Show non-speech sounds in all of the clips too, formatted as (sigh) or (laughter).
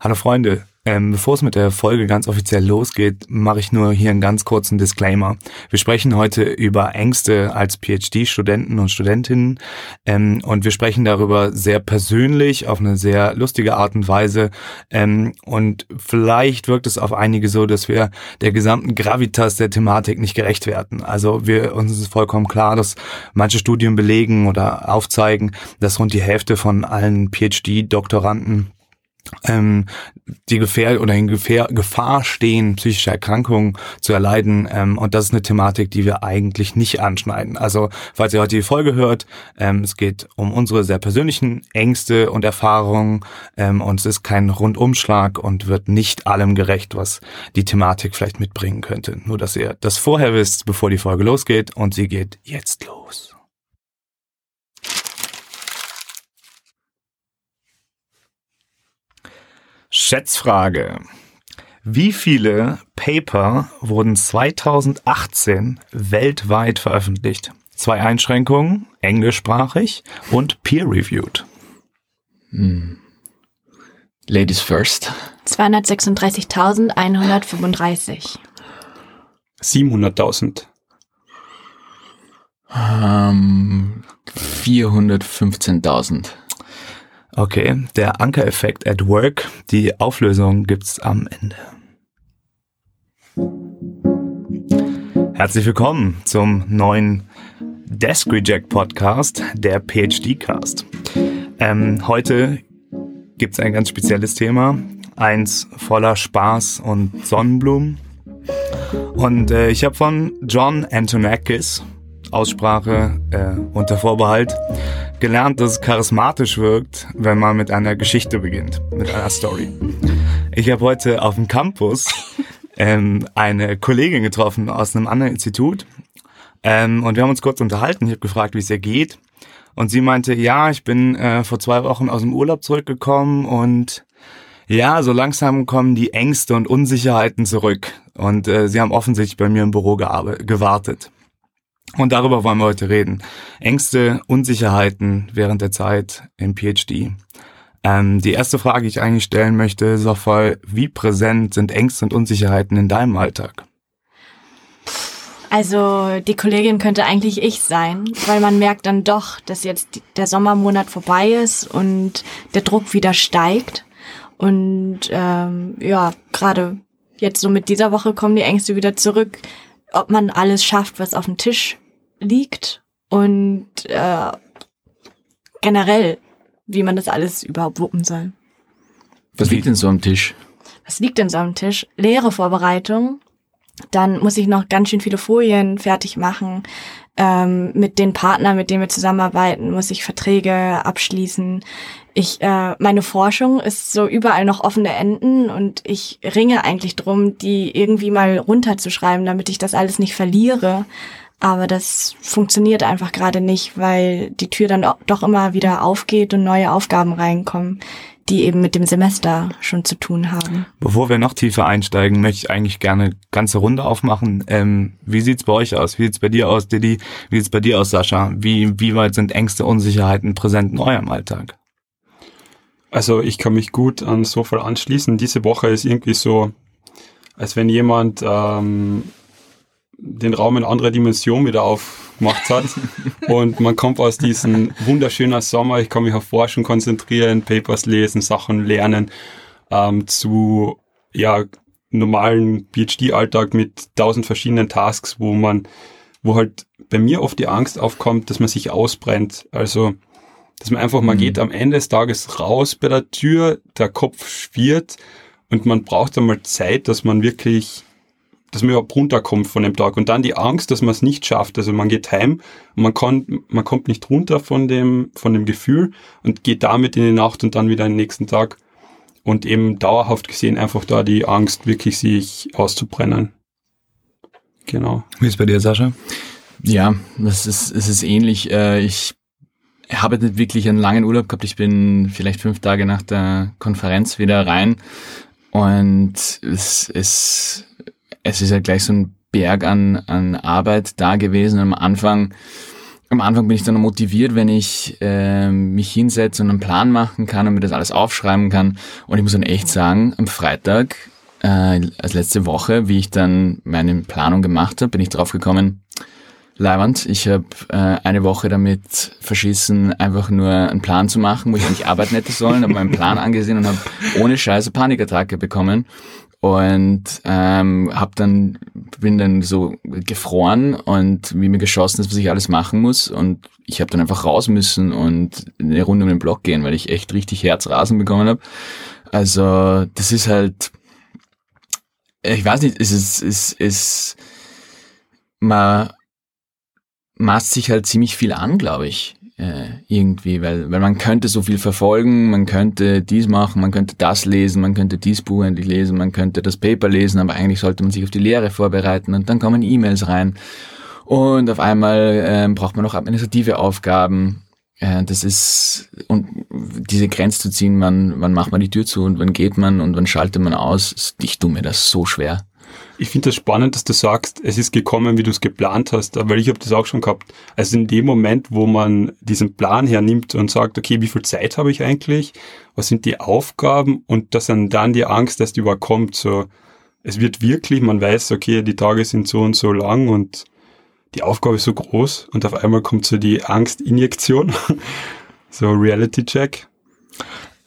Hallo Freunde, ähm, bevor es mit der Folge ganz offiziell losgeht, mache ich nur hier einen ganz kurzen Disclaimer. Wir sprechen heute über Ängste als PhD-Studenten und Studentinnen ähm, und wir sprechen darüber sehr persönlich, auf eine sehr lustige Art und Weise ähm, und vielleicht wirkt es auf einige so, dass wir der gesamten Gravitas der Thematik nicht gerecht werden. Also wir uns ist vollkommen klar, dass manche Studien belegen oder aufzeigen, dass rund die Hälfte von allen PhD-Doktoranden ähm, die Gefähr oder in Gefähr Gefahr stehen, psychische Erkrankungen zu erleiden. Ähm, und das ist eine Thematik, die wir eigentlich nicht anschneiden. Also, falls ihr heute die Folge hört, ähm, es geht um unsere sehr persönlichen Ängste und Erfahrungen ähm, und es ist kein Rundumschlag und wird nicht allem gerecht, was die Thematik vielleicht mitbringen könnte. Nur, dass ihr das vorher wisst, bevor die Folge losgeht und sie geht jetzt los. Schätzfrage. Wie viele Paper wurden 2018 weltweit veröffentlicht? Zwei Einschränkungen, englischsprachig und peer-reviewed. Hm. Ladies first. 236.135. 700.000. Ähm, 415.000. Okay, der Anker-Effekt at Work. Die Auflösung gibt's am Ende. Herzlich willkommen zum neuen Desk Reject Podcast, der PhD Cast. Ähm, heute gibt's ein ganz spezielles Thema, eins voller Spaß und Sonnenblumen. Und äh, ich habe von John Antonakis Aussprache äh, unter Vorbehalt, gelernt, dass es charismatisch wirkt, wenn man mit einer Geschichte beginnt, mit einer Story. Ich habe heute auf dem Campus (laughs) ähm, eine Kollegin getroffen aus einem anderen Institut ähm, und wir haben uns kurz unterhalten. Ich habe gefragt, wie es ihr geht und sie meinte, ja, ich bin äh, vor zwei Wochen aus dem Urlaub zurückgekommen und ja, so langsam kommen die Ängste und Unsicherheiten zurück und äh, sie haben offensichtlich bei mir im Büro gewartet. Und darüber wollen wir heute reden. Ängste, Unsicherheiten während der Zeit im PhD. Ähm, die erste Frage, die ich eigentlich stellen möchte, ist auch voll, wie präsent sind Ängste und Unsicherheiten in deinem Alltag? Also die Kollegin könnte eigentlich ich sein, weil man merkt dann doch, dass jetzt der Sommermonat vorbei ist und der Druck wieder steigt. Und ähm, ja, gerade jetzt so mit dieser Woche kommen die Ängste wieder zurück ob man alles schafft, was auf dem Tisch liegt und äh, generell, wie man das alles überhaupt wuppen soll. Was liegt denn so am Tisch? Was liegt denn so am Tisch? Leere Vorbereitung. Dann muss ich noch ganz schön viele Folien fertig machen. Ähm, mit den Partnern, mit denen wir zusammenarbeiten, muss ich Verträge abschließen. Ich, äh, meine Forschung ist so überall noch offene Enden und ich ringe eigentlich drum, die irgendwie mal runterzuschreiben, damit ich das alles nicht verliere. Aber das funktioniert einfach gerade nicht, weil die Tür dann doch immer wieder aufgeht und neue Aufgaben reinkommen, die eben mit dem Semester schon zu tun haben. Bevor wir noch tiefer einsteigen, möchte ich eigentlich gerne ganze Runde aufmachen. Ähm, wie sieht's bei euch aus? Wie sieht's bei dir aus, Didi? Wie sieht's bei dir aus, Sascha? Wie, wie weit sind Ängste, Unsicherheiten präsent in eurem Alltag? Also ich kann mich gut an so viel anschließen. Diese Woche ist irgendwie so, als wenn jemand ähm, den Raum in andere Dimension wieder aufgemacht hat. (laughs) und man kommt aus diesem wunderschönen Sommer, ich kann mich auf Forschung konzentrieren, Papers lesen, Sachen lernen, ähm, zu ja normalen PhD-Alltag mit tausend verschiedenen Tasks, wo man, wo halt bei mir oft die Angst aufkommt, dass man sich ausbrennt. Also dass man einfach, man mhm. geht am Ende des Tages raus bei der Tür, der Kopf schwirrt und man braucht einmal Zeit, dass man wirklich, dass man überhaupt runterkommt von dem Tag. Und dann die Angst, dass man es nicht schafft. Also man geht heim und man, kann, man kommt nicht runter von dem, von dem Gefühl und geht damit in die Nacht und dann wieder den nächsten Tag. Und eben dauerhaft gesehen einfach da die Angst, wirklich sich auszubrennen. Genau. Wie ist bei dir, Sascha? Ja, das ist, es ist ähnlich. Äh, ich habe nicht wirklich einen langen Urlaub gehabt. Ich bin vielleicht fünf Tage nach der Konferenz wieder rein und es, es, es ist ja gleich so ein Berg an, an Arbeit da gewesen. Am Anfang am Anfang bin ich dann motiviert, wenn ich äh, mich hinsetze und einen Plan machen kann und mir das alles aufschreiben kann. Und ich muss dann echt sagen, am Freitag, äh, als letzte Woche, wie ich dann meine Planung gemacht habe, bin ich drauf gekommen, Leiwand, ich habe äh, eine Woche damit verschissen, einfach nur einen Plan zu machen, wo ich eigentlich arbeiten hätte sollen, habe meinen Plan angesehen und habe ohne Scheiße Panikattacke bekommen. Und ähm, hab dann bin dann so gefroren und wie mir geschossen ist, was ich alles machen muss. Und ich habe dann einfach raus müssen und eine Runde um den Block gehen, weil ich echt richtig Herzrasen bekommen habe. Also das ist halt, ich weiß nicht, es ist, es ist, man maßt sich halt ziemlich viel an, glaube ich äh, irgendwie, weil, weil man könnte so viel verfolgen, man könnte dies machen, man könnte das lesen, man könnte dies Buch endlich lesen, man könnte das Paper lesen, aber eigentlich sollte man sich auf die Lehre vorbereiten und dann kommen E-Mails rein und auf einmal äh, braucht man noch administrative Aufgaben. Äh, das ist, und diese Grenze zu ziehen, wann, wann macht man die Tür zu und wann geht man und wann schaltet man aus, ich tue mir das so schwer. Ich finde das spannend, dass du sagst, es ist gekommen, wie du es geplant hast, weil ich habe das auch schon gehabt. Also in dem Moment, wo man diesen Plan hernimmt und sagt, okay, wie viel Zeit habe ich eigentlich? Was sind die Aufgaben? Und dass dann dann die Angst erst überkommt, so, es wird wirklich, man weiß, okay, die Tage sind so und so lang und die Aufgabe ist so groß und auf einmal kommt so die Angstinjektion, (laughs) so Reality Check.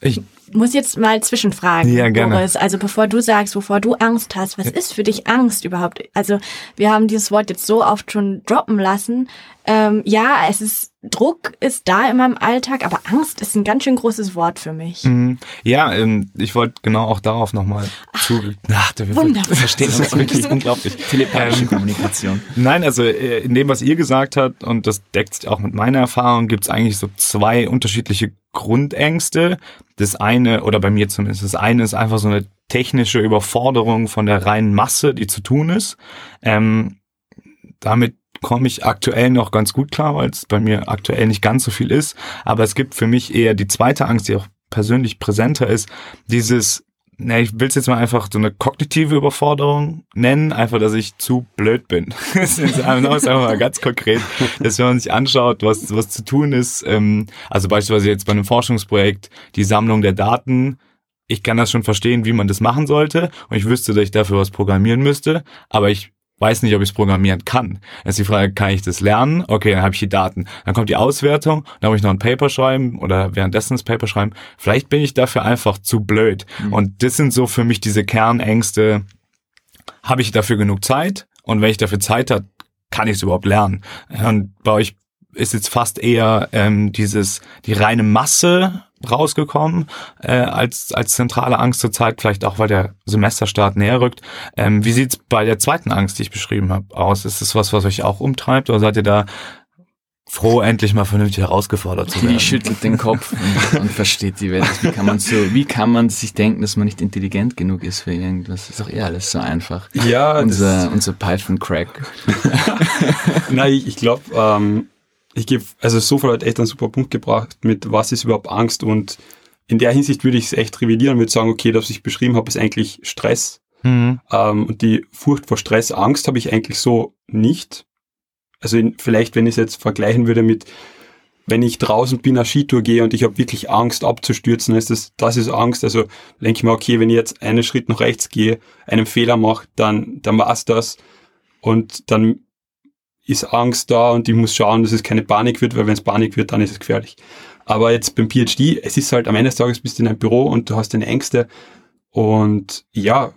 Ich muss jetzt mal zwischenfragen, ja, gerne. Boris. Also bevor du sagst, wovor du Angst hast, was ja. ist für dich Angst überhaupt? Also wir haben dieses Wort jetzt so oft schon droppen lassen. Ähm, ja, es ist Druck ist da in meinem Alltag, aber Angst ist ein ganz schön großes Wort für mich. Mhm. Ja, ähm, ich wollte genau auch darauf nochmal zu. Ach, wir wunderbar. verstehen uns (laughs) wirklich unglaublich. Telepathische ähm, Kommunikation. Nein, also äh, in dem, was ihr gesagt habt, und das deckt sich auch mit meiner Erfahrung, gibt es eigentlich so zwei unterschiedliche Grundängste. Das eine, oder bei mir zumindest, das eine ist einfach so eine technische Überforderung von der reinen Masse, die zu tun ist. Ähm, damit komme ich aktuell noch ganz gut klar, weil es bei mir aktuell nicht ganz so viel ist. Aber es gibt für mich eher die zweite Angst, die auch persönlich präsenter ist, dieses, ne, ich will es jetzt mal einfach so eine kognitive Überforderung nennen, einfach, dass ich zu blöd bin. (laughs) das ist einfach mal ganz konkret, dass wenn man sich anschaut, was, was zu tun ist, ähm, also beispielsweise jetzt bei einem Forschungsprojekt, die Sammlung der Daten, ich kann das schon verstehen, wie man das machen sollte und ich wüsste, dass ich dafür was programmieren müsste, aber ich weiß nicht, ob ich es programmieren kann. Dann ist die Frage, kann ich das lernen? Okay, dann habe ich die Daten. Dann kommt die Auswertung, dann muss ich noch ein Paper schreiben oder währenddessen das Paper schreiben. Vielleicht bin ich dafür einfach zu blöd. Mhm. Und das sind so für mich diese Kernängste. Habe ich dafür genug Zeit? Und wenn ich dafür Zeit habe, kann ich es überhaupt lernen? Und bei euch ist jetzt fast eher ähm, dieses die reine Masse rausgekommen äh, als als zentrale Angst zur Zeit, vielleicht auch weil der Semesterstart näher rückt. Ähm, wie sieht's bei der zweiten Angst, die ich beschrieben habe, aus? Ist das was, was euch auch umtreibt, oder seid ihr da froh, endlich mal vernünftig herausgefordert zu werden? Die schüttelt den Kopf und, und versteht die Welt. Wie kann man so, wie kann man sich denken, dass man nicht intelligent genug ist für irgendwas? Das ist doch eher alles so einfach. Ja, unser unser Python Crack. (laughs) Nein, ich, ich glaube. Ähm ich gebe, also Sofal hat echt einen super Punkt gebracht mit, was ist überhaupt Angst und in der Hinsicht würde ich es echt revidieren und würde sagen, okay, das, was ich beschrieben habe, ist eigentlich Stress. Mhm. Ähm, und die Furcht vor Stress, Angst habe ich eigentlich so nicht. Also in, vielleicht, wenn ich es jetzt vergleichen würde mit, wenn ich draußen bin, eine Skitour gehe und ich habe wirklich Angst abzustürzen, ist das, das ist Angst. Also denke ich mir, okay, wenn ich jetzt einen Schritt nach rechts gehe, einen Fehler mache, dann, dann war es das. Und dann ist Angst da und ich muss schauen, dass es keine Panik wird, weil wenn es Panik wird, dann ist es gefährlich. Aber jetzt beim PhD, es ist halt am Ende des Tages bist du in einem Büro und du hast deine Ängste und ja,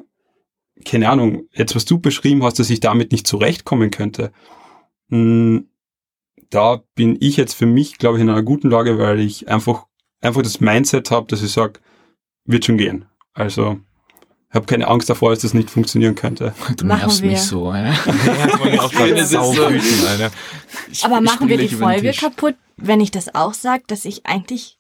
keine Ahnung, jetzt was du beschrieben hast, dass ich damit nicht zurechtkommen könnte, hm, da bin ich jetzt für mich, glaube ich, in einer guten Lage, weil ich einfach, einfach das Mindset habe, dass ich sage, wird schon gehen. Also habe keine Angst davor, dass das nicht funktionieren könnte. Du machen nervst wir. mich so, Alter. (laughs) ja, so wütend, Alter. Ich, Aber machen wir die Folge kaputt, wenn ich das auch sage, dass ich eigentlich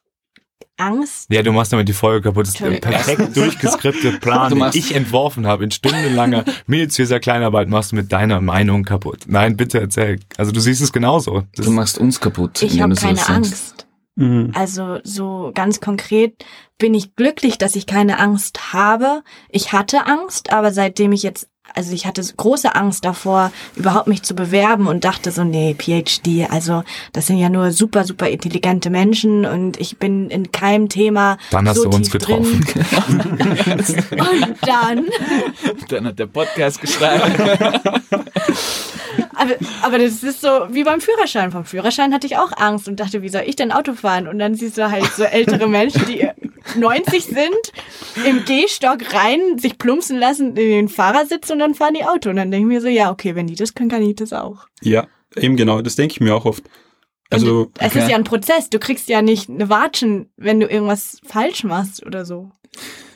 Angst. Ja, du machst damit die Folge kaputt. Das ist der perfekt (laughs) durchgeskriptete Plan, den ich entworfen habe. In stundenlanger (laughs) minutiöser Kleinarbeit machst du mit deiner Meinung kaputt. Nein, bitte erzähl. Also du siehst es genauso. Das du machst uns kaputt. Ich habe keine Angst. Mhm. Also so ganz konkret bin ich glücklich, dass ich keine Angst habe. Ich hatte Angst, aber seitdem ich jetzt Also ich hatte große Angst davor, überhaupt mich zu bewerben und dachte so, nee, PhD, also das sind ja nur super, super intelligente Menschen und ich bin in keinem Thema Dann hast so du uns getroffen. (laughs) Und dann, Dann hat der Podcast geschrieben. aber, aber das ist so wie beim Führerschein. Vom Führerschein hatte ich auch Angst und dachte, wie soll ich denn Auto fahren? Und dann siehst du halt so ältere Menschen, die 90 sind, im Gehstock rein, sich plumpsen lassen in den Fahrersitz und dann fahren die Auto. Und dann denke ich mir so, ja, okay, wenn die das können, kann ich das auch. Ja, eben genau, das denke ich mir auch oft. Also, Es okay. ist ja ein Prozess. Du kriegst ja nicht eine Watschen, wenn du irgendwas falsch machst oder so.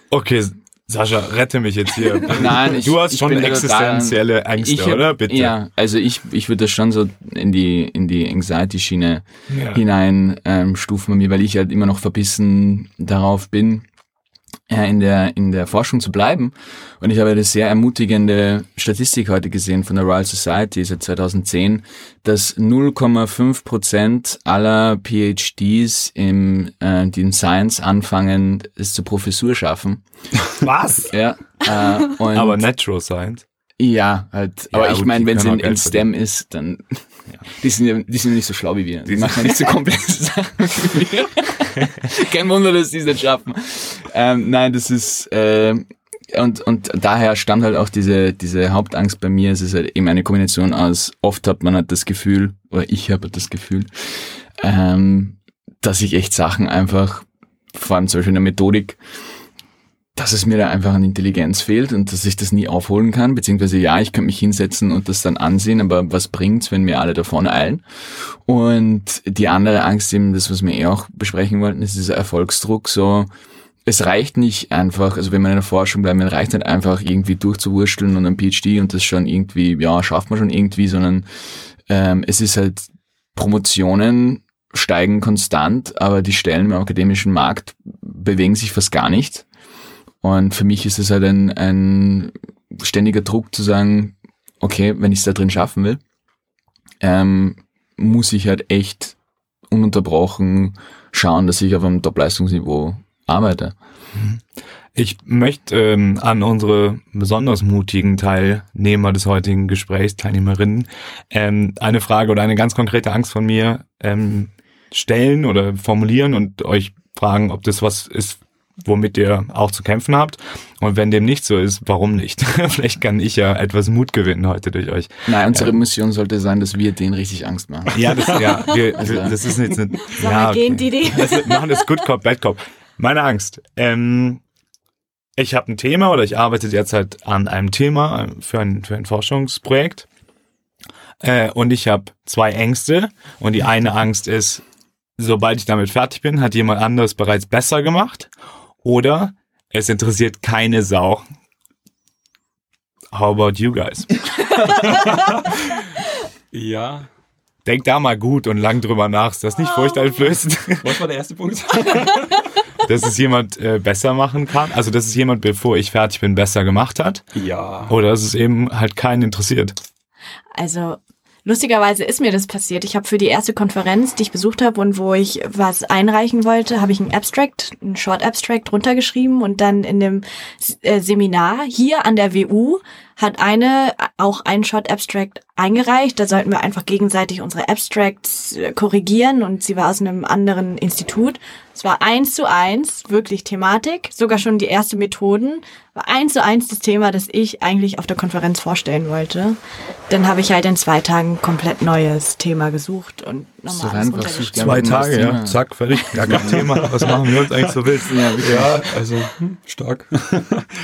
Okay, Sascha, rette mich jetzt hier. (laughs) Nein, ich, du hast schon existenzielle Ängste, ich hab- oder? Bitte. Ja, also ich, ich würde das schon so in die, in die Anxiety-Schiene Ja. hinein ähm, stufen bei mir, weil ich halt immer noch verbissen darauf bin, in der, in der Forschung zu bleiben. Und ich habe eine sehr ermutigende Statistik heute gesehen von der Royal Society seit 2010, dass 0,5 Prozent aller PhDs im, äh, die in Science anfangen, es zur Professur schaffen. (laughs) Was? Ja. Äh, und Aber Natural Science. ja, halt. Ja, aber ich meine, wenn können in, in STEM ist, dann die sind ja, die sind nicht so schlau wie wir. Die machen ja nicht so (laughs) komplexe Sachen wie wir. Kein Wunder, dass die es nicht schaffen. Ähm, nein, das ist äh, und und daher stammt halt auch diese diese Hauptangst bei mir. Es ist halt eben eine Kombination aus. Oft hat man halt das Gefühl oder ich habe das Gefühl, ähm, dass ich echt Sachen einfach vor allem zum Beispiel in der Methodik dass es mir da einfach an Intelligenz fehlt und dass ich das nie aufholen kann, beziehungsweise ja, ich könnte mich hinsetzen und das dann ansehen, aber was bringt's, wenn mir alle davon eilen? Und die andere Angst eben, das, was wir eh auch besprechen wollten, ist dieser Erfolgsdruck, so, es reicht nicht einfach, also wenn man in der Forschung bleibt, es reicht nicht einfach irgendwie durchzuwursteln und ein PhD und das schon irgendwie, ja, schafft man schon irgendwie, sondern ähm, es ist halt Promotionen steigen konstant, aber die Stellen im akademischen Markt bewegen sich fast gar nicht. Und für mich ist es halt ein, ein ständiger Druck zu sagen, okay, wenn ich es da drin schaffen will, ähm, muss ich halt echt ununterbrochen schauen, dass ich auf einem Top-Leistungsniveau arbeite. Ich möchte ähm, an unsere besonders mutigen Teilnehmer des heutigen Gesprächs, Teilnehmerinnen, ähm, eine Frage oder eine ganz konkrete Angst von mir ähm, stellen oder formulieren und euch fragen, ob das was ist, womit ihr auch zu kämpfen habt. Und wenn dem nicht so ist, warum nicht? (laughs) Vielleicht kann ich ja etwas Mut gewinnen heute durch euch. Nein, unsere Mission sollte sein, dass wir denen richtig Angst machen. Ja, das, ja, wir, (laughs) Also- wir, das ist jetzt eine, Sag ja, gehen die die? (laughs) Das ist- machen das Good Cop, Bad Cop. Meine Angst. Ähm, ich habe ein Thema oder ich arbeite derzeit an einem Thema äh, für ein, für ein Forschungsprojekt. Äh, und ich habe zwei Ängste. Und die eine Angst ist, sobald ich damit fertig bin, hat jemand anderes bereits besser gemacht. Oder es interessiert keine Sau. How about you guys? (laughs) ja. Denk da mal gut und lang drüber nach. Ist das nicht furchteinflößend? Was war der erste Punkt? (laughs) dass es jemand äh, besser machen kann. Also, dass es jemand, bevor ich fertig bin, besser gemacht hat. ja. Oder dass es eben halt keinen interessiert. Also lustigerweise ist mir das passiert. Ich habe für die erste Konferenz, die ich besucht habe und wo ich was einreichen wollte, habe ich ein Abstract, ein Short Abstract runtergeschrieben und dann in dem äh, Seminar hier an der WU hat eine auch ein Short Abstract eingereicht. Da sollten wir einfach gegenseitig unsere Abstracts äh, korrigieren und sie war aus einem anderen Institut. Es war eins zu eins, wirklich Thematik, sogar schon die erste Methoden, war eins zu eins das Thema, das ich eigentlich auf der Konferenz vorstellen wollte. Dann habe ich halt in zwei Tagen komplett neues Thema gesucht und So nochmal alles einfach runtergeschrieben. Zwei Tage, ja. Zack, fertig. Gar kein Thema. Was machen wir uns eigentlich so willst? Ja. Ja, also hm, stark.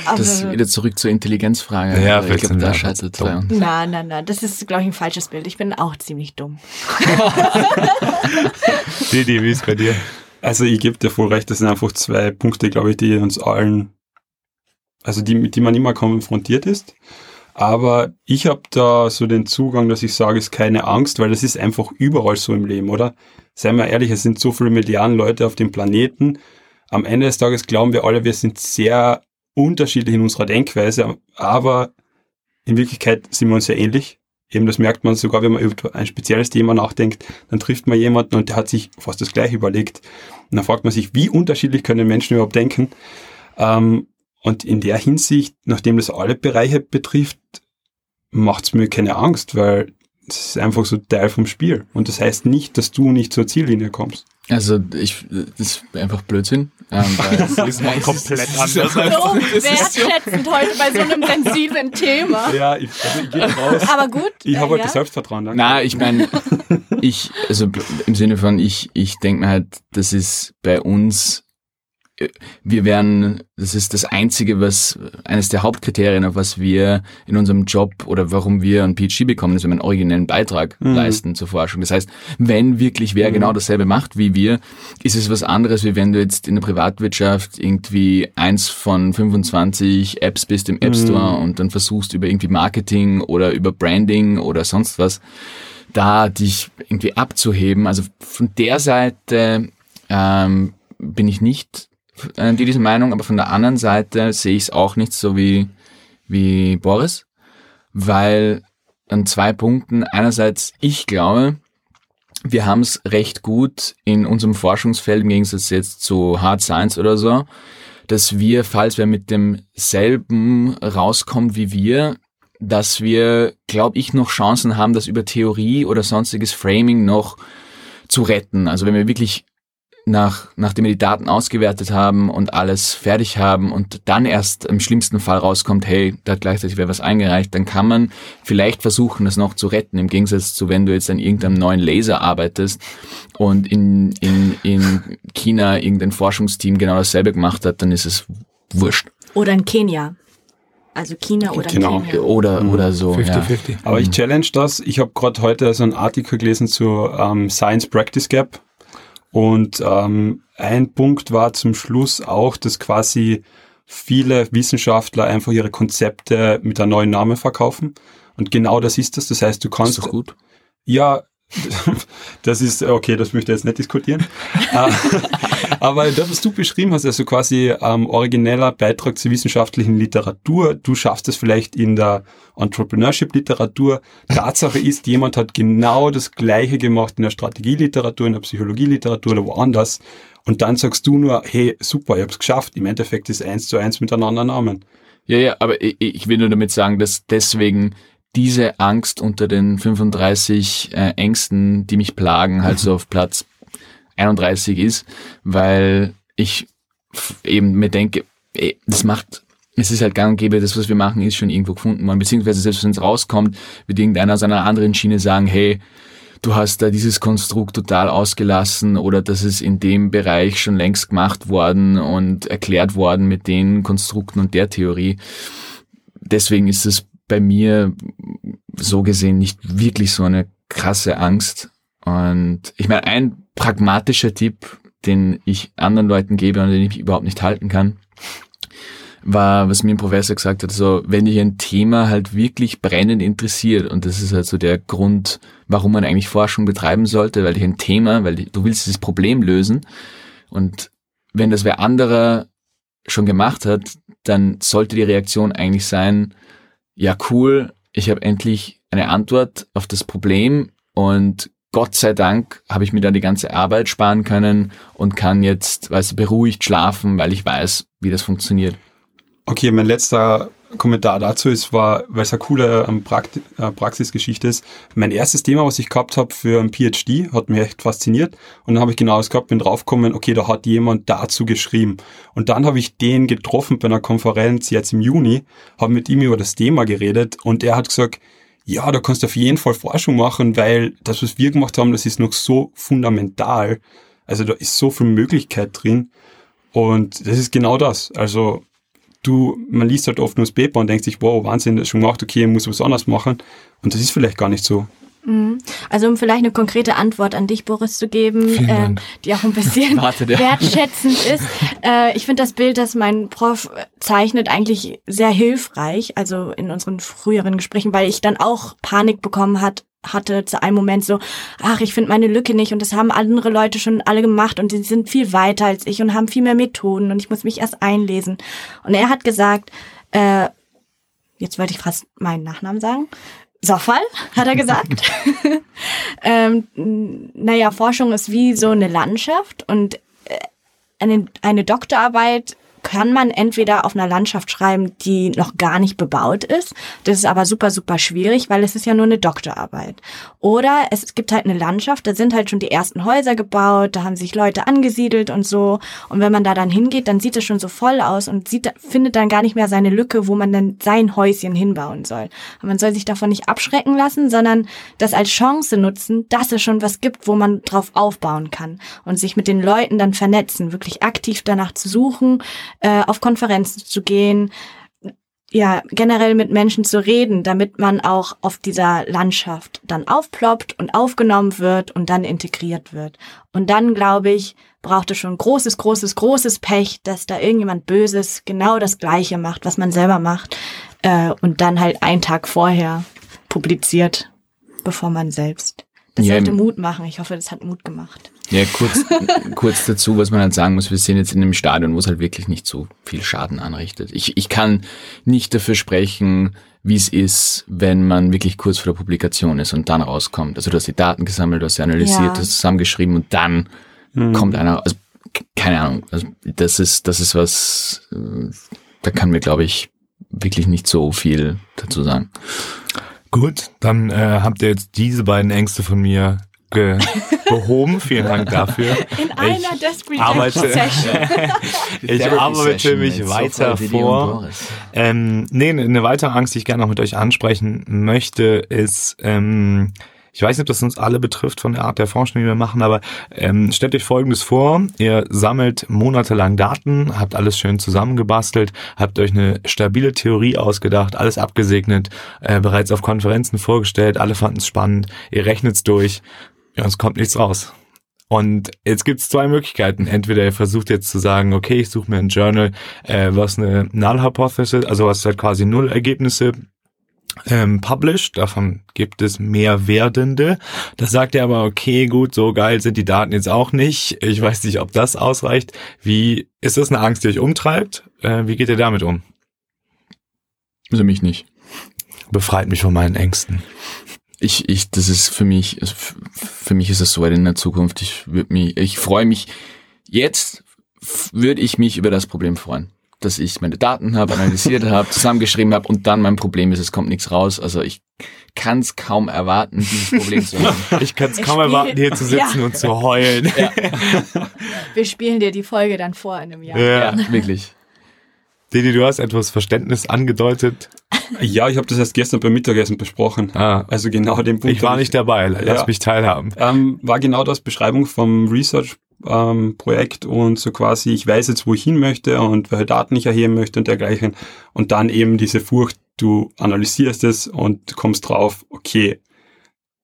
Aber- Das ist wieder zurück zur Intelligenzfrage. Ja, Aber ich vielleicht sind glaube, da wir scheitert es dumm. bei uns. na, na, na, das ist, glaube ich, ein falsches Bild. Ich bin auch ziemlich dumm. (laughs) Didi, wie ist bei dir? Also ich gebe dir voll recht, das sind einfach zwei Punkte, glaube ich, die uns allen, also die, mit die man immer konfrontiert ist. Aber ich habe da so den Zugang, dass ich sage, es ist keine Angst, weil das ist einfach überall so im Leben, oder? Seien wir ehrlich, es sind so viele Milliarden Leute auf dem Planeten. Am Ende des Tages glauben wir alle, wir sind sehr unterschiedlich in unserer Denkweise, aber in Wirklichkeit sind wir uns ja ähnlich. Eben das merkt man sogar, wenn man über ein spezielles Thema nachdenkt, dann trifft man jemanden und der hat sich fast das gleiche überlegt. Und dann fragt man sich, wie unterschiedlich können Menschen überhaupt denken? Ähm, und in der Hinsicht, nachdem das alle Bereiche betrifft, macht's mir keine Angst, weil es ist einfach so Teil vom Spiel. Und das heißt nicht, dass du nicht zur Ziellinie kommst. Also ich, das ist einfach Blödsinn. Ähm, (laughs) Das ist mal komplett anders. (laughs) So wertschätzend heute bei so einem (laughs) sensiblen Thema. Ja, ich, also ich gehe raus. Aber gut. Ich habe äh, halt ja. das Selbstvertrauen. Danke. Na, ich meine, ich, also im Sinne von, ich, ich denke mir halt, das ist bei uns, wir werden, das ist das Einzige, was, eines der Hauptkriterien, auf was wir in unserem Job oder warum wir einen PhD bekommen, ist, wenn wir einen originellen Beitrag Mhm. leisten zur Forschung. Das heißt, wenn wirklich wer genau dasselbe macht wie wir, ist es was anderes, wie wenn du jetzt in der Privatwirtschaft irgendwie eins von 25 Apps bist im App Store und dann versuchst über irgendwie Marketing oder über Branding oder sonst was, da dich irgendwie abzuheben. Also von der Seite ähm, bin ich nicht äh, die diese Meinung, aber von der anderen Seite sehe ich es auch nicht so wie, wie Boris, weil an zwei Punkten. Einerseits, ich glaube, wir haben es recht gut in unserem Forschungsfeld im Gegensatz jetzt zu Hard Science oder so, dass wir, falls wer mit demselben rauskommt wie wir, dass wir, glaube ich, noch Chancen haben, das über Theorie oder sonstiges Framing noch zu retten. Also wenn wir wirklich nach, nachdem wir die Daten ausgewertet haben und alles fertig haben und dann erst im schlimmsten Fall rauskommt, hey, da hat gleichzeitig wer was eingereicht, dann kann man vielleicht versuchen, das noch zu retten, im Gegensatz zu, wenn du jetzt an irgendeinem neuen Laser arbeitest und in, in, in China irgendein Forschungsteam genau dasselbe gemacht hat, dann ist es wurscht. Oder in Kenia. Also China oder Genau. Kenia. Oder, oder so. 50-50. Ja. Aber ich challenge das. Ich habe gerade heute so einen Artikel gelesen zu ähm, Science Practice Gap. Und ähm, ein Punkt war zum Schluss auch, dass quasi viele Wissenschaftler einfach ihre Konzepte mit einem neuen Namen verkaufen. Und genau das ist das. Das heißt, du Ist kannst doch gut. ja, das ist, okay, das möchte ich jetzt nicht diskutieren. Äh, (laughs) Aber das, was du beschrieben hast, also quasi ähm, origineller Beitrag zur wissenschaftlichen Literatur, du schaffst es vielleicht in der Entrepreneurship-Literatur. Tatsache ist, jemand hat genau das Gleiche gemacht in der Strategieliteratur, in der Psychologieliteratur oder woanders. Und dann sagst du nur, hey, super, ich hab's geschafft. Im Endeffekt ist eins zu eins miteinander Namen. Ja, ja, aber ich, ich will nur damit sagen, dass deswegen diese Angst unter den 35 äh, Ängsten, die mich plagen, halt so (laughs) auf Platz 31 ist, weil ich eben mir denke, ey, das macht, es ist halt gang und gäbe, das, was wir machen, ist schon irgendwo gefunden worden, beziehungsweise selbst wenn es rauskommt, wird irgendeiner aus einer anderen Schiene sagen, hey, du hast da dieses Konstrukt total ausgelassen oder das ist in dem Bereich schon längst gemacht worden und erklärt worden mit den Konstrukten und der Theorie. Deswegen ist es bei mir so gesehen nicht wirklich so eine krasse Angst. Und ich meine, ein pragmatischer Tipp, den ich anderen Leuten gebe und den ich überhaupt nicht halten kann, war, was mir ein Professor gesagt hat, so, wenn dich ein Thema halt wirklich brennend interessiert, und das ist halt so der Grund, warum man eigentlich Forschung betreiben sollte, weil dich ein Thema, weil du willst dieses Problem lösen, und wenn das wer anderer schon gemacht hat, dann sollte die Reaktion eigentlich sein, ja cool, ich habe endlich eine Antwort auf das Problem und Gott sei Dank habe ich mir da die ganze Arbeit sparen können und kann jetzt, weißt du, beruhigt schlafen, weil ich weiß, wie das funktioniert. Okay, mein letzter Kommentar dazu ist, war, weil es eine coole ähm, Prakt äh, Praxisgeschichte ist. Mein erstes Thema, was ich gehabt habe für ein PhD, hat mich echt fasziniert. Und dann habe ich genau das gehabt, bin draufgekommen, okay, da hat jemand dazu geschrieben. Und dann habe ich den getroffen bei einer Konferenz jetzt im Juni, habe mit ihm über das Thema geredet und er hat gesagt, ja, da kannst du auf jeden Fall Forschung machen, weil das, was wir gemacht haben, das ist noch so fundamental. Also da ist so viel Möglichkeit drin. Und das ist genau das. Also du, man liest halt oft nur das Paper und denkt sich, wow, Wahnsinn, das ist schon gemacht, okay, ich muss was anderes machen. Und das ist vielleicht gar nicht so. Mhm. Also um vielleicht eine konkrete Antwort an dich, Boris, zu geben, äh, die auch ein bisschen (laughs) wertschätzend ist. Äh, ich finde das Bild, das mein Prof zeichnet, eigentlich sehr hilfreich, also in unseren früheren Gesprächen, weil ich dann auch Panik bekommen hat, hatte zu einem Moment so, ach, ich finde meine Lücke nicht. Und das haben andere Leute schon alle gemacht. Und sie sind viel weiter als ich und haben viel mehr Methoden. Und ich muss mich erst einlesen. Und er hat gesagt, äh, jetzt wollte ich fast meinen Nachnamen sagen, Soffal, hat er gesagt. (laughs) (laughs) ähm, naja, Forschung ist wie so eine Landschaft. Und äh, eine, eine Doktorarbeit kann man entweder auf einer Landschaft schreiben, die noch gar nicht bebaut ist. Das ist aber super, super schwierig, weil es ist ja nur eine Doktorarbeit. Oder es gibt halt eine Landschaft, da sind halt schon die ersten Häuser gebaut, da haben sich Leute angesiedelt und so. Und wenn man da dann hingeht, dann sieht es schon so voll aus und sieht, findet dann gar nicht mehr seine Lücke, wo man dann sein Häuschen hinbauen soll. Und man soll sich davon nicht abschrecken lassen, sondern das als Chance nutzen, dass es schon was gibt, wo man drauf aufbauen kann und sich mit den Leuten dann vernetzen, wirklich aktiv danach zu suchen, äh, auf Konferenzen zu gehen, ja, generell mit Menschen zu reden, damit man auch auf dieser Landschaft dann aufploppt und aufgenommen wird und dann integriert wird. Und dann, glaube ich, braucht es schon großes, großes, großes Pech, dass da irgendjemand Böses genau das Gleiche macht, was man selber macht, äh, und dann halt einen Tag vorher publiziert, bevor man selbst. Das Ja, sollte Mut machen. Ich hoffe, das hat Mut gemacht. Ja, kurz, (laughs) kurz dazu, was man halt sagen muss, wir sind jetzt in einem Stadion, wo es halt wirklich nicht so viel Schaden anrichtet. Ich, ich kann nicht dafür sprechen, wie es ist, wenn man wirklich kurz vor der Publikation ist und dann rauskommt. Also du hast die Daten gesammelt, du hast sie analysiert, Ja. du hast zusammengeschrieben und dann kommt einer, also keine Ahnung, also das ist, das ist was, äh, da kann mir, glaube ich, wirklich nicht so viel dazu sagen. Gut, dann äh, habt ihr jetzt diese beiden Ängste von mir ge (laughs) behoben. Vielen Dank dafür. In einer Desk arbeite- Session. (laughs) Ich arbeite mich weiter vor. Ähm, nee, eine weitere Angst, die ich gerne noch mit euch ansprechen möchte, ist, ähm, ich weiß nicht, ob das uns alle betrifft von der Art der Forschung, die wir machen, aber ähm, stellt euch Folgendes vor, ihr sammelt monatelang Daten, habt alles schön zusammengebastelt, habt euch eine stabile Theorie ausgedacht, alles abgesegnet, äh, bereits auf Konferenzen vorgestellt, alle fanden es spannend, ihr rechnet's durch, ja, es kommt nichts raus. Und jetzt gibt's zwei Möglichkeiten. Entweder ihr versucht jetzt zu sagen, okay, ich suche mir ein Journal, äh, was eine Null Hypothesis, also was halt quasi Null Ergebnisse ähm, published. Davon gibt es mehr werdende. Da sagt er aber, okay, gut, so geil sind die Daten jetzt auch nicht. Ich weiß nicht, ob das ausreicht. Wie ist das eine Angst, die euch umtreibt? Äh, wie geht ihr damit um? Also mich nicht. Befreit mich von meinen Ängsten. Ich, ich, das ist für mich, also für mich ist es so weit in der Zukunft. Ich würde mich, ich freue mich, jetzt würde ich mich über das Problem freuen. Dass ich meine Daten habe, analysiert habe, zusammengeschrieben habe und dann mein Problem ist, es kommt nichts raus. Also ich kann es kaum erwarten, dieses Problem zu haben. (laughs) Ich kann es kaum erwarten, hier zu sitzen Ja. und zu heulen. Wir spielen dir die Folge dann vor in einem Jahr. Ja, wirklich. Didi, du hast etwas Verständnis angedeutet. Ja, ich habe das erst gestern beim Mittagessen besprochen. Ah, Also genau den Punkt. ich war nicht dabei. Lass Ja. mich teilhaben. ähm, war genau das Beschreibung vom Research-Projekt und so quasi, ich weiß jetzt, wo ich hin möchte und welche Daten ich erheben möchte und dergleichen. Und dann eben diese Furcht, du analysierst es und kommst drauf, okay,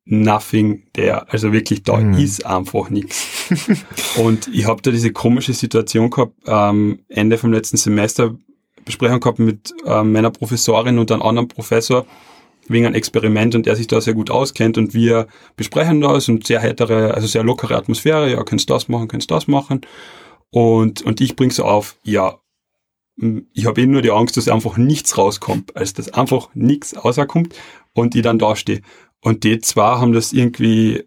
nothing there. Also wirklich, da Mhm. ist einfach nichts. (laughs) und ich habe da diese komische Situation gehabt, ähm, Ende vom letzten Semester Besprechung gehabt mit ähm, meiner Professorin und einem anderen Professor wegen einem Experiment und der sich da sehr gut auskennt und wir besprechen das und sehr heitere, also sehr lockere Atmosphäre, ja, kannst das machen, kannst das machen. Und, und ich bringe so auf, ja, m, ich habe eh nur die Angst, dass einfach nichts rauskommt, als dass einfach nichts rauskommt und ich dann da stehe. Und die zwei haben das irgendwie,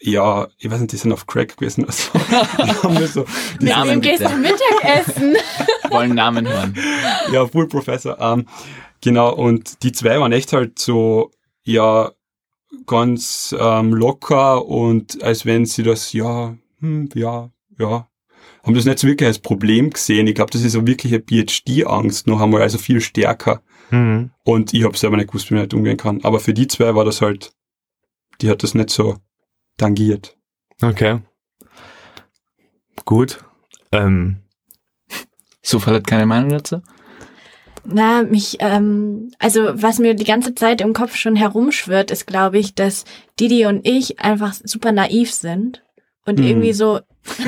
ja, ich weiß nicht, die sind auf Crack gewesen oder so. (laughs) Die haben das so, die Mit Namen bitte. du Mittagessen? Wollen Namen hören. ja, Full Professor. Ähm, genau, und die zwei waren echt halt so, ja, ganz ähm, locker und als wenn sie das, ja, hm, ja, ja, haben das nicht so wirklich als Problem gesehen. Ich glaube, das ist so wirklich eine PhD-Angst noch einmal, also viel stärker. Mhm. Und ich habe selber nicht gewusst, wie man damit umgehen kann. Aber für die zwei war das halt, die hat das nicht so tangiert. Okay. Gut. Ähm, Zufall hat keine Meinung dazu? Na, mich, ähm, also was mir die ganze Zeit im Kopf schon herumschwirrt, ist, glaube ich, dass Didi und ich einfach super naiv sind und Hm. irgendwie so, (laughs)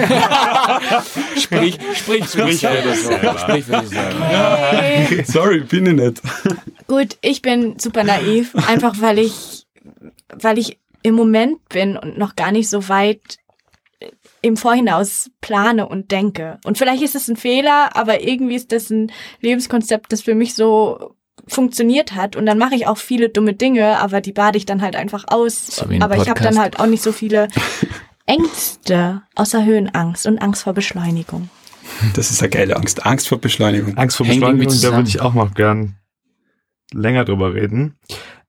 Sprich, sprich, sprich für dich selber. Sprich für dich selber. (laughs) Sorry, bin ich nicht. gut, ich bin super naiv, einfach weil ich, weil ich im Moment bin und noch gar nicht so weit im Vorhinaus plane und denke. Und vielleicht ist es ein Fehler, aber irgendwie ist das ein Lebenskonzept, das für mich so funktioniert hat. Und dann mache ich auch viele dumme Dinge, aber die bade ich dann halt einfach aus. So ein aber ich habe dann halt auch nicht so viele (laughs) Ängste, außer Höhenangst und Angst vor Beschleunigung. Das ist eine geile Angst. Angst vor Beschleunigung. Angst vor Beschleunigung, da würde ich auch noch gern länger drüber reden.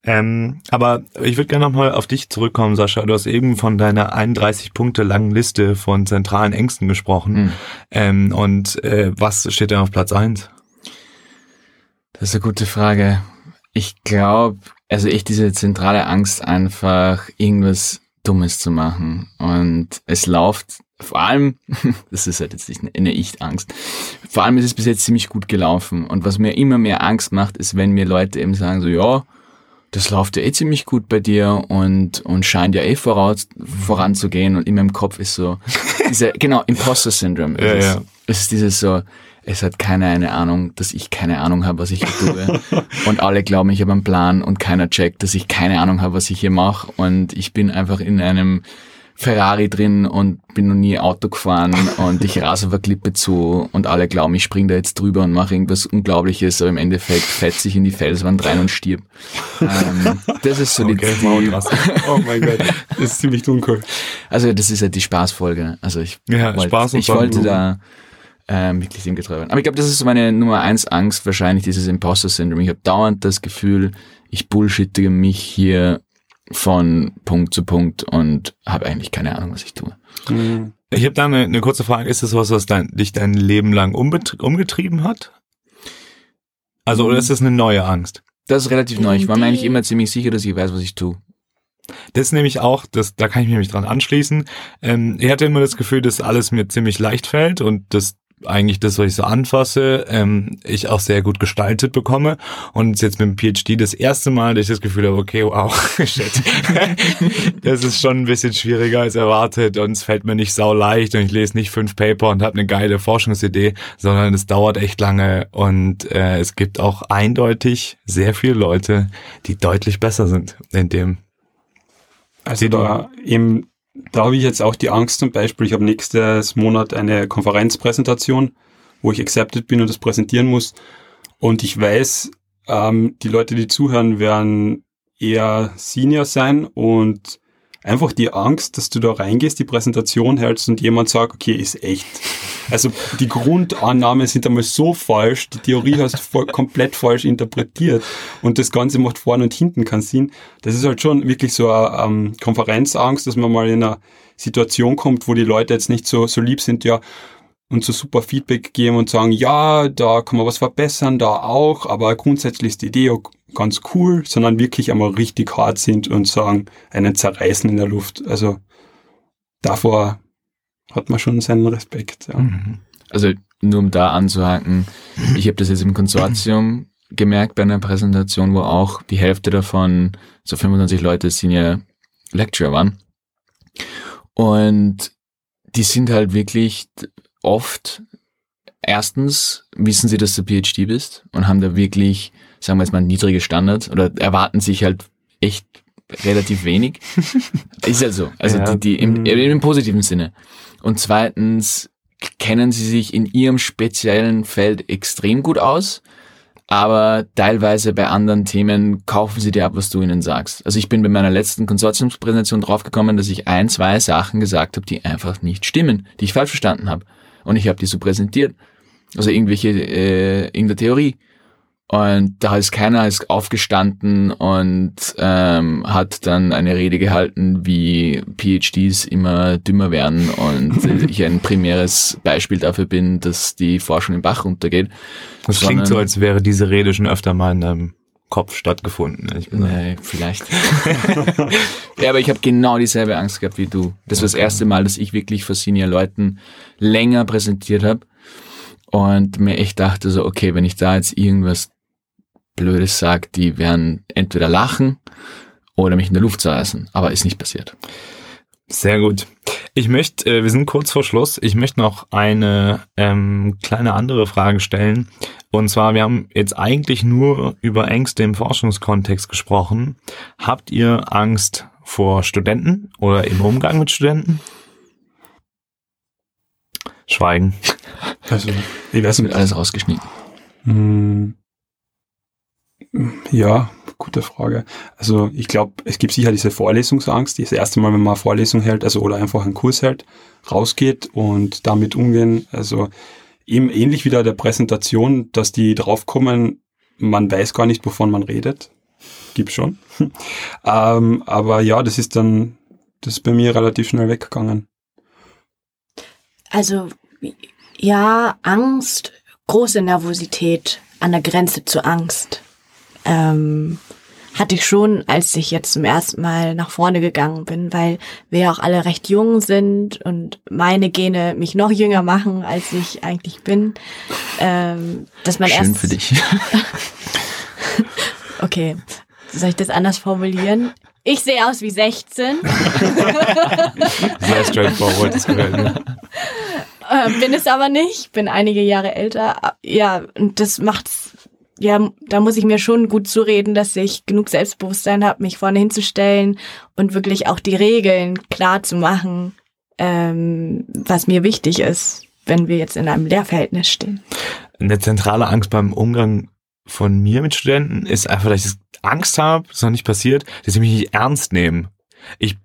Ähm, aber ich würde gerne nochmal auf dich zurückkommen, Sascha. Du hast eben von deiner 31 Punkte langen Liste von zentralen Ängsten gesprochen. Hm. Ähm, und äh, was steht denn auf Platz eins? Das ist eine gute Frage. Ich glaube, also echt diese zentrale Angst, einfach irgendwas Dummes zu machen. Und es läuft vor allem, (laughs) das ist halt jetzt nicht eine Ich-Angst, vor allem ist es bis jetzt ziemlich gut gelaufen. Und was mir immer mehr Angst macht, ist, wenn mir Leute eben sagen, so, ja, das läuft ja eh ziemlich gut bei dir und, und scheint ja eh voraus, voranzugehen. Und in meinem Kopf ist so, (laughs) diese, genau, Imposter Syndrome. Ja, es, ja. Ist, es ist dieses so, es hat keiner eine Ahnung, dass ich keine Ahnung habe, was ich hier tue. (laughs) und alle glauben, ich habe einen Plan und keiner checkt, dass ich keine Ahnung habe, was ich hier mache. Und ich bin einfach in einem Ferrari drin und bin noch nie Auto gefahren und ich rase auf eine Klippe zu und alle glauben, ich spring da jetzt drüber und mache irgendwas Unglaubliches, aber im Endeffekt fetze ich in die Felswand rein und stirb. Ähm, das ist so die, Okay, die krass. Oh mein Gott, das ist ziemlich uncool. also das ist halt die Spaßfolge. Also ich Ja, wollte, Spaß und ich wollte da ähm, wirklich dem getreu werden. Aber ich glaube, das ist so meine Nummer eins Angst, wahrscheinlich dieses Imposter-Syndrom. Ich habe dauernd das Gefühl, ich bullshittige mich hier von Punkt zu Punkt und habe eigentlich keine Ahnung, was ich tue. Hm. Ich habe da eine, eine kurze Frage. Ist das was, was dein, dich dein Leben lang umgetrieben hat? Also, oder ist das eine neue Angst? Das ist relativ neu. Ich war mir eigentlich immer ziemlich sicher, dass ich weiß, was ich tue. Das nämlich auch, das, da kann ich mich nämlich dran anschließen. Ähm, ich hatte immer das Gefühl, dass alles mir ziemlich leicht fällt und das eigentlich das, was ich so anfasse, ähm, ich auch sehr gut gestaltet bekomme. Und jetzt mit dem PhD das erste Mal, dass ich das Gefühl habe, okay, wow, (laughs) shit. das ist schon ein bisschen schwieriger als erwartet und es fällt mir nicht sau leicht und ich lese nicht fünf Paper und habe eine geile Forschungsidee, sondern es dauert echt lange und äh, es gibt auch eindeutig sehr viele Leute, die deutlich besser sind in dem. Also da eben, da habe ich jetzt auch die Angst zum Beispiel, ich habe nächstes Monat eine Konferenzpräsentation, wo ich accepted bin und das präsentieren muss. Und ich weiß, ähm, die Leute, die zuhören, werden eher Senior sein und einfach die Angst, dass du da reingehst, die Präsentation hältst und jemand sagt, okay, ist echt. Also die Grundannahmen sind einmal so falsch, die Theorie hast du komplett falsch interpretiert und das Ganze macht vorne und hinten keinen Sinn. Das ist halt schon wirklich so eine ähm, Konferenzangst, dass man mal in eine Situation kommt, wo die Leute jetzt nicht so, so lieb sind, ja, und so super Feedback geben und sagen, ja, da kann man was verbessern, da auch, aber grundsätzlich ist die Idee auch ganz cool, sondern wirklich einmal richtig hart sind und sagen, einen zerreißen in der Luft. Also davor hat man schon seinen Respekt. Ja. Mhm. Also nur um da anzuhaken, ich habe das jetzt im Konsortium gemerkt bei einer Präsentation, wo auch die Hälfte davon, so 25 Leute Senior Lecturer waren. Und die sind halt wirklich oft, erstens wissen sie, dass du PhD bist und haben da wirklich, sagen wir jetzt mal, niedrige Standards oder erwarten sich halt echt relativ wenig. (laughs) Ist halt so. Also Ja. die, die im, im positiven Sinne. Und zweitens kennen sie sich in ihrem speziellen Feld extrem gut aus, aber teilweise bei anderen Themen kaufen sie dir ab, was du ihnen sagst. Also ich bin bei meiner letzten Konsortiumspräsentation draufgekommen, dass ich ein, zwei Sachen gesagt habe, die einfach nicht stimmen, die ich falsch verstanden habe. Und ich habe die so präsentiert. Also irgendwelche, äh, irgendeine Theorie. Und da ist keiner ist aufgestanden und ähm, hat dann eine Rede gehalten, wie PhDs immer dümmer werden und (laughs) ich ein primäres Beispiel dafür bin, dass die Forschung im Bach runtergeht. Das Sondern- klingt so, als wäre diese Rede schon öfter mal in deinem Kopf stattgefunden. ehrlich gesagt. Nee, vielleicht. (laughs) ja, aber ich habe genau dieselbe Angst gehabt wie du. Das war das erste Mal, dass ich wirklich vor Senior Leuten länger präsentiert habe und mir echt dachte so, okay, wenn ich da jetzt irgendwas Blödes sage, die werden entweder lachen oder mich in der Luft zerreißen. Aber ist nicht passiert. Sehr gut. Ich möchte, äh, wir sind kurz vor Schluss. Ich möchte noch eine ähm, kleine andere Frage stellen. Und zwar, wir haben jetzt eigentlich nur über Ängste im Forschungskontext gesprochen. Habt ihr Angst vor Studenten oder im Umgang mit Studenten? Schweigen. Also, ich weiß nicht. alles rausgeschnitten. Hm. Ja, gute Frage. Also ich glaube, es gibt sicher diese Vorlesungsangst, die das erste Mal, wenn man eine Vorlesung hält, also oder einfach einen Kurs hält, rausgeht und damit umgehen. Also eben ähnlich wieder der Präsentation, dass die draufkommen, man weiß gar nicht, wovon man redet. Gibt's schon. (laughs) ähm, aber ja, das ist dann, das ist bei mir relativ schnell weggegangen. Also ja, Angst, große Nervosität an der Grenze zu Angst. Ähm, hatte ich schon, als ich jetzt zum ersten Mal nach vorne gegangen bin, weil wir ja auch alle recht jung sind und meine Gene mich noch jünger machen, als ich eigentlich bin. Ähm, dass man Schön erst für dich. (laughs) Okay, soll ich das anders formulieren? Ich sehe aus wie 16, (laughs) Sehr straightforward, das gefällt mir. äh, bin es aber nicht, bin einige Jahre älter. Ja, und das macht's, ja, da muss ich mir schon gut zureden, dass ich genug Selbstbewusstsein habe, mich vorne hinzustellen und wirklich auch die Regeln klar zu machen, ähm, was mir wichtig ist, wenn wir jetzt in einem Lehrverhältnis stehen. Eine zentrale Angst beim Umgang von mir mit Studenten ist einfach, dass ich Angst habe, das ist noch nicht passiert, dass sie mich nicht ernst nehmen. Ich,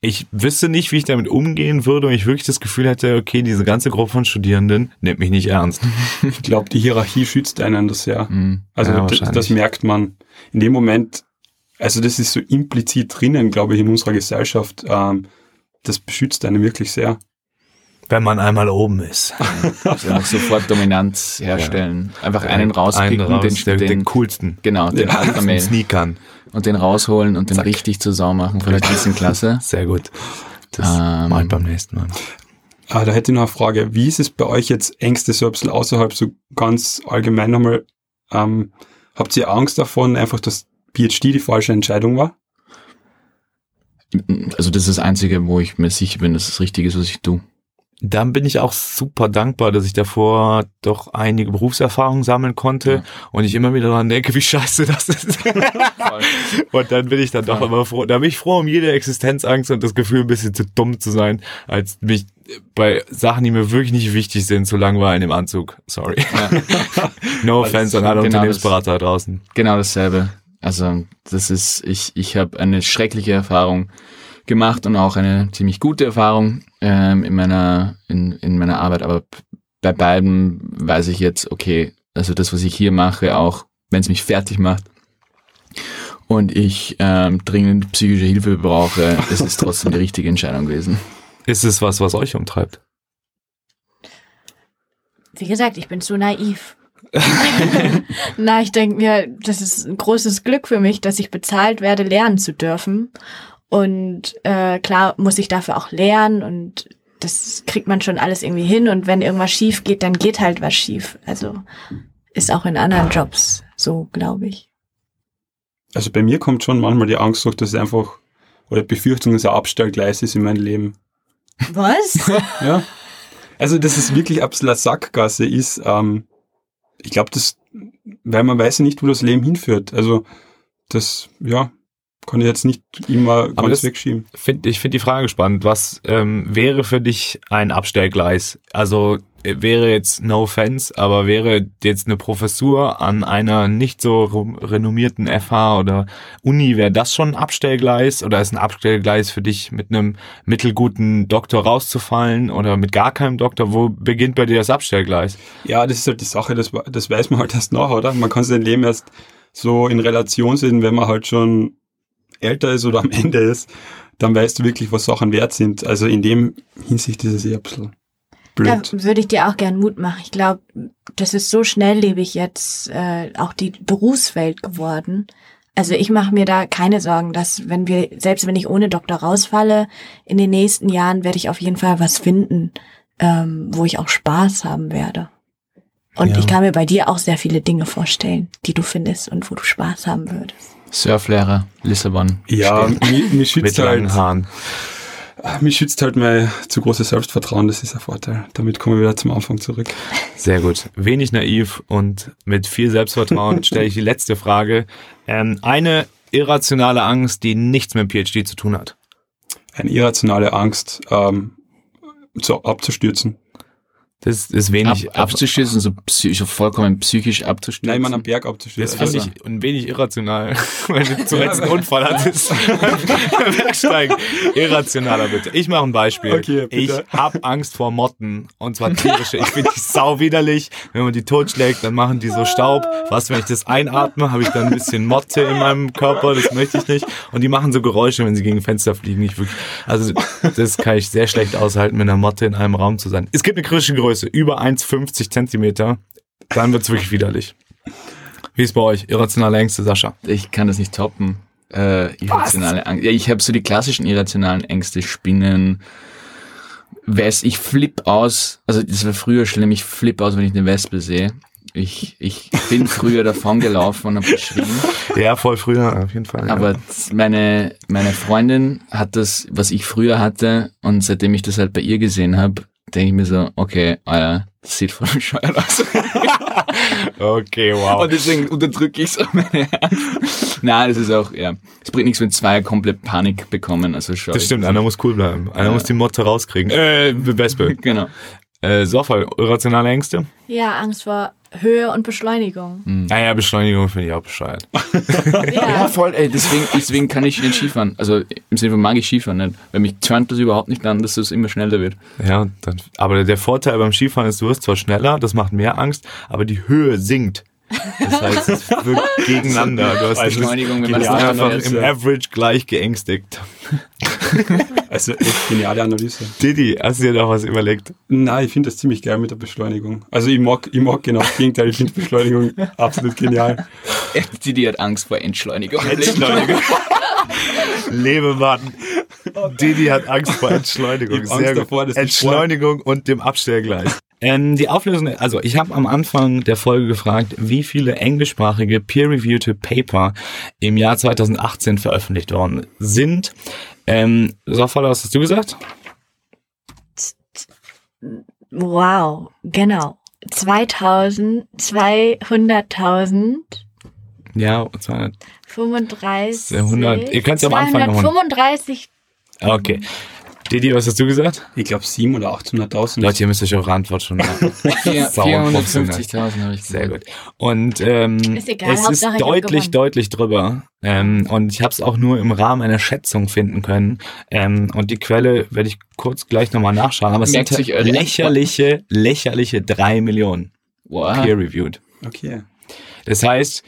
ich wüsste nicht, wie ich damit umgehen würde, wenn ich wirklich das Gefühl hätte, okay, diese ganze Gruppe von Studierenden nimmt mich nicht ernst. (laughs) Ich glaube, die Hierarchie schützt einen das sehr. Mhm. Also Ja, das, das merkt man in dem Moment, also das ist so implizit drinnen, glaube ich, in unserer Gesellschaft. Ähm, das beschützt einen wirklich sehr. Wenn man einmal oben ist. (laughs) Also sofort Dominanz herstellen. Einfach einen rauspicken, Einen raus, den, der, den, den coolsten. genau, den Ja. Male. (laughs) Sneakern. und den rausholen und den Zack. richtig zur Sau machen von der (laughs) ganzen Klasse. Sehr gut. Das Ähm, ich beim nächsten Mal. Ah, da hätte ich noch eine Frage. Wie ist es bei euch jetzt Ängste so ein bisschen außerhalb, so ganz allgemein nochmal? Ähm, habt ihr Angst davon, einfach, dass PhD die falsche Entscheidung war? Also das ist das Einzige, wo ich mir sicher bin, dass das Richtige ist, was ich tue. Dann bin ich auch super dankbar, dass ich davor doch einige Berufserfahrungen sammeln konnte Ja. und ich immer wieder daran denke, wie scheiße das ist. (laughs) und dann bin ich dann doch Voll. immer froh. Da bin ich froh um jede Existenzangst und das Gefühl, ein bisschen zu dumm zu sein, als mich bei Sachen, die mir wirklich nicht wichtig sind, zu langweilen im Anzug. Sorry. Ja, (laughs) No offense an alle genau das. Unternehmensberater da draußen. genau dasselbe. Also das ist, ich, ich habe eine schreckliche Erfahrung gemacht und auch eine ziemlich gute Erfahrung ähm, in meiner in, in meiner Arbeit. Aber bei beiden weiß ich jetzt, okay, also das, was ich hier mache, auch wenn es mich fertig macht und ich ähm, dringend psychische Hilfe brauche, es ist trotzdem die richtige Entscheidung gewesen. Ist es was, was euch umtreibt? Wie gesagt, ich bin zu naiv. (laughs) Na, ich denke mir, das ist ein großes Glück für mich, dass ich bezahlt werde, lernen zu dürfen. Und äh, klar muss ich dafür auch lernen und das kriegt man schon alles irgendwie hin. Und wenn irgendwas schief geht, dann geht halt was schief. Also ist auch in anderen Jobs so, glaube ich. Also bei mir kommt schon manchmal die Angst durch, dass es einfach, oder Befürchtung, dass ein Abstellgleis ist in meinem Leben. Was? (laughs) Ja. Also, dass es wirklich absolut Sackgasse ist, ähm, ich glaube, das, weil man weiß ja nicht, wo das Leben hinführt. Also, das, ja, ich jetzt nicht immer ganz wegschieben. Find, ich finde die Frage spannend. Was ähm, wäre für dich ein Abstellgleis? Also äh, wäre jetzt no offense, aber wäre jetzt eine Professur an einer nicht so renommierten FH oder Uni, wäre das schon ein Abstellgleis? Oder ist ein Abstellgleis für dich mit einem mittelguten Doktor rauszufallen oder mit gar keinem Doktor? Wo beginnt bei dir das Abstellgleis? Ja, das ist halt die Sache, das, das weiß man halt erst nach, oder? Man kann sein Leben erst so in Relation sehen, wenn man halt schon älter ist oder am Ende ist, dann weißt du wirklich, was Sachen wert sind. Also in dem Hinsicht ist es eher ein bisschen Da blöd. würde ich dir auch gern Mut machen. Ich glaube, das ist so schnelllebig jetzt äh, auch die Berufswelt geworden. Also ich mache mir da keine Sorgen, dass wenn wir, selbst wenn ich ohne Doktor rausfalle, in den nächsten Jahren werde ich auf jeden Fall was finden, ähm, wo ich auch Spaß haben werde. Und Ja. ich kann mir bei dir auch sehr viele Dinge vorstellen, die du findest und wo du Spaß haben würdest. Surflehrer, Lissabon. Ja, mich, mich Mit schützt langen halt, Haaren. mich schützt halt mein zu großes Selbstvertrauen, das ist ein Vorteil. Damit kommen wir wieder zum Anfang zurück. Sehr gut. Wenig naiv und mit viel Selbstvertrauen (laughs) stelle ich die letzte Frage. Ähm, eine irrationale Angst, die nichts mit dem PhD zu tun hat. Eine irrationale Angst, ähm, so abzustürzen. Das ist wenig. Ab, abzuschießen, so, psych, vollkommen psychisch abzustürzen. Nein, man am Berg Das abzuschließen. finde ich ein wenig irrational, (laughs) wenn du zuletzt einen Unfall hattest. (laughs) (laughs) Bergsteigen. Irrationaler bitte. Ich mache ein Beispiel. Okay, bitte. ich habe Angst vor Motten und zwar tierische. Ich finde die sau widerlich. Wenn man die totschlägt, dann machen die so Staub. Was, wenn ich das einatme, habe ich dann ein bisschen Motte in meinem Körper. Das möchte ich nicht. Und die machen so Geräusche, wenn sie gegen Fenster fliegen. Ich wirklich, also das kann ich sehr schlecht aushalten, mit einer Motte in einem Raum zu sein. Es gibt eine kritische Größe, über 1,50 Zentimeter. Dann wird's wirklich widerlich. Wie ist bei euch? Irrationale Ängste, Sascha? Ich kann das nicht toppen. Äh, irrationale Angst. Ja, ich habe so die klassischen irrationalen Ängste, Spinnen, Wes ich flipp aus, also das war früher schlimm, ich flipp aus, wenn ich eine Wespe sehe. Ich, ich bin früher davon gelaufen und habe geschrien. Ja, voll früher, auf jeden Fall. ja. Aber z- meine, meine Freundin hat das, was ich früher hatte, und seitdem ich das halt bei ihr gesehen habe, denke ich mir so, okay, Alter, das sieht voll (laughs) bescheuert aus. (laughs) Okay, wow. Und deswegen unterdrücke ich so meine Angst. Nein, das ist auch, ja. Es bringt nichts, wenn zwei komplett Panik bekommen. Also schau Das stimmt, einer muss cool bleiben. Einer Ja. muss die Motte rauskriegen. Äh, Wespe. (laughs) Genau. Äh, so voll. Irrationale Ängste? Ja, Angst vor Höhe und Beschleunigung. Naja, Beschleunigung finde ich auch bescheuert. (laughs) Ja, Ja, voll, ey, deswegen, deswegen kann ich nicht Skifahren. Also im Sinne von mag ich Skifahren nicht. Weil mich turnt das überhaupt nicht an, dass es immer schneller wird. Ja, dann, aber der Vorteil beim Skifahren ist, du wirst zwar schneller, das macht mehr Angst, aber die Höhe sinkt. Das heißt, es wirkt (laughs) gegeneinander. Du hast Beschleunigung, wenn man das einfach einfach im Average gleich geängstigt. (laughs) Also echt geniale Analyse. Didi, hast du dir doch was überlegt? Nein, ich finde das ziemlich geil mit der Beschleunigung. Also ich mag, ich mag genau das Gegenteil. Ich finde Beschleunigung (laughs) absolut genial. Die hat Angst vor Entschleunigung. Entschleunigung. Lebemann. Didi hat Angst vor Entschleunigung. Angst davor, Entschleunigung und dem Abstellgleis. Ähm, die Auflösung, also ich habe am Anfang der Folge gefragt, wie viele englischsprachige peer-reviewte Paper im Jahr 2018 veröffentlicht worden sind. Ähm, Sofala, was hast du gesagt? wow, genau. 2000, 200.000, Ja, 200. 35. 100. Ihr könnt's am Anfang noch mal- 235. Okay. Didi, was hast du gesagt? Ich glaube 700.000 oder 800.000. Leute, ihr müsst euch eure Antwort schon machen. (laughs) Vier- Sauer professionell. 450.000 habe ich Sehr gesagt. gut. Und ähm, Ist egal, es ist Hauptsache hab deutlich, deutlich drüber. Ähm, und ich habe es auch nur im Rahmen einer Schätzung finden können. Ähm, und die Quelle werde ich kurz gleich nochmal nachschauen. Aber es Merkt sind lächerliche, lächerliche drei Millionen Wow. peer-reviewed. Okay. Das heißt,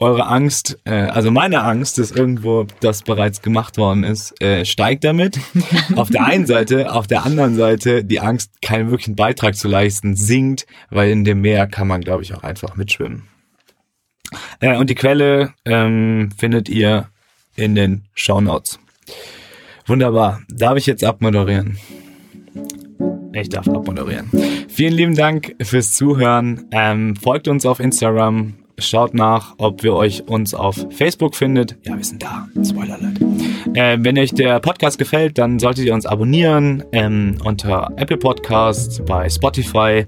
eure Angst, äh, also meine Angst, dass irgendwo das bereits gemacht worden ist, äh, steigt damit. (laughs) auf der einen Seite, auf der anderen Seite die Angst, keinen wirklichen Beitrag zu leisten, sinkt, weil in dem Meer kann man, glaube ich, auch einfach mitschwimmen. Äh, und die Quelle ähm, findet ihr in den Shownotes. Wunderbar. Darf ich jetzt abmoderieren? Ich darf abmoderieren. Vielen lieben Dank fürs Zuhören. Ähm, folgt uns auf Instagram. Schaut nach, ob wir euch uns auf Facebook findet. Ja, wir sind da. Spoiler alert. Äh, wenn euch der Podcast gefällt, dann solltet ihr uns abonnieren ähm, unter Apple Podcasts, bei Spotify,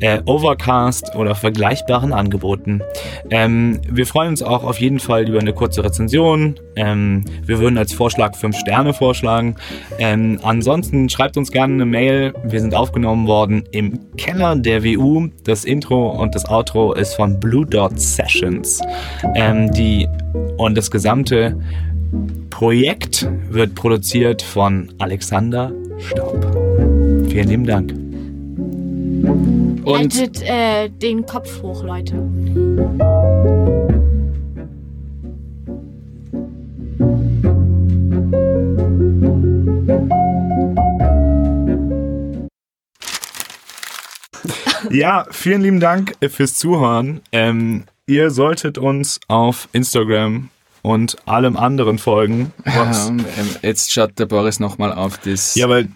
äh, Overcast oder vergleichbaren Angeboten. Ähm, wir freuen uns auch auf jeden Fall über eine kurze Rezension. Ähm, wir würden als Vorschlag fünf Sterne vorschlagen. Ähm, ansonsten schreibt uns gerne eine Mail. Wir sind aufgenommen worden im Keller der WU. Das Intro und das Outro ist von Blue Dot Sessions. Ähm, die und das gesamte Projekt wird produziert von Alexander Staub. Vielen lieben Dank. Und Haltet äh, den Kopf hoch, Leute. Ja, vielen lieben Dank fürs Zuhören. Ähm, ihr solltet uns auf Instagram und allem anderen folgen. (laughs) Ähm, ähm, jetzt schaut der Boris nochmal auf das, Ja, weil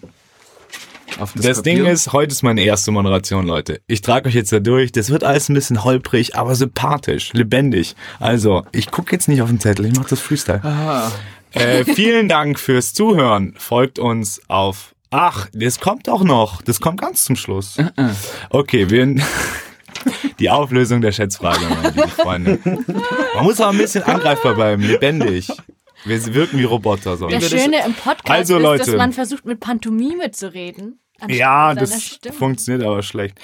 auf das Papier. Ding ist, heute ist meine erste Moderation, Leute. Ich trage euch jetzt da durch. Das wird alles ein bisschen holprig, aber sympathisch, lebendig. Also, ich gucke jetzt nicht auf den Zettel, ich mache das Freestyle. Äh, vielen Dank fürs Zuhören. Folgt uns auf. Ach, das kommt auch noch. Das kommt ganz zum Schluss. Okay, wir. Die Auflösung der Schätzfrage, meine lieben Freunde. Man muss auch ein bisschen angreifbar bleiben, lebendig. Wir wirken wie Roboter. So. Das Schöne im Podcast Also, ist, Leute. dass man versucht, mit Pantomime zu reden. Ja, das Stimme. funktioniert aber schlecht.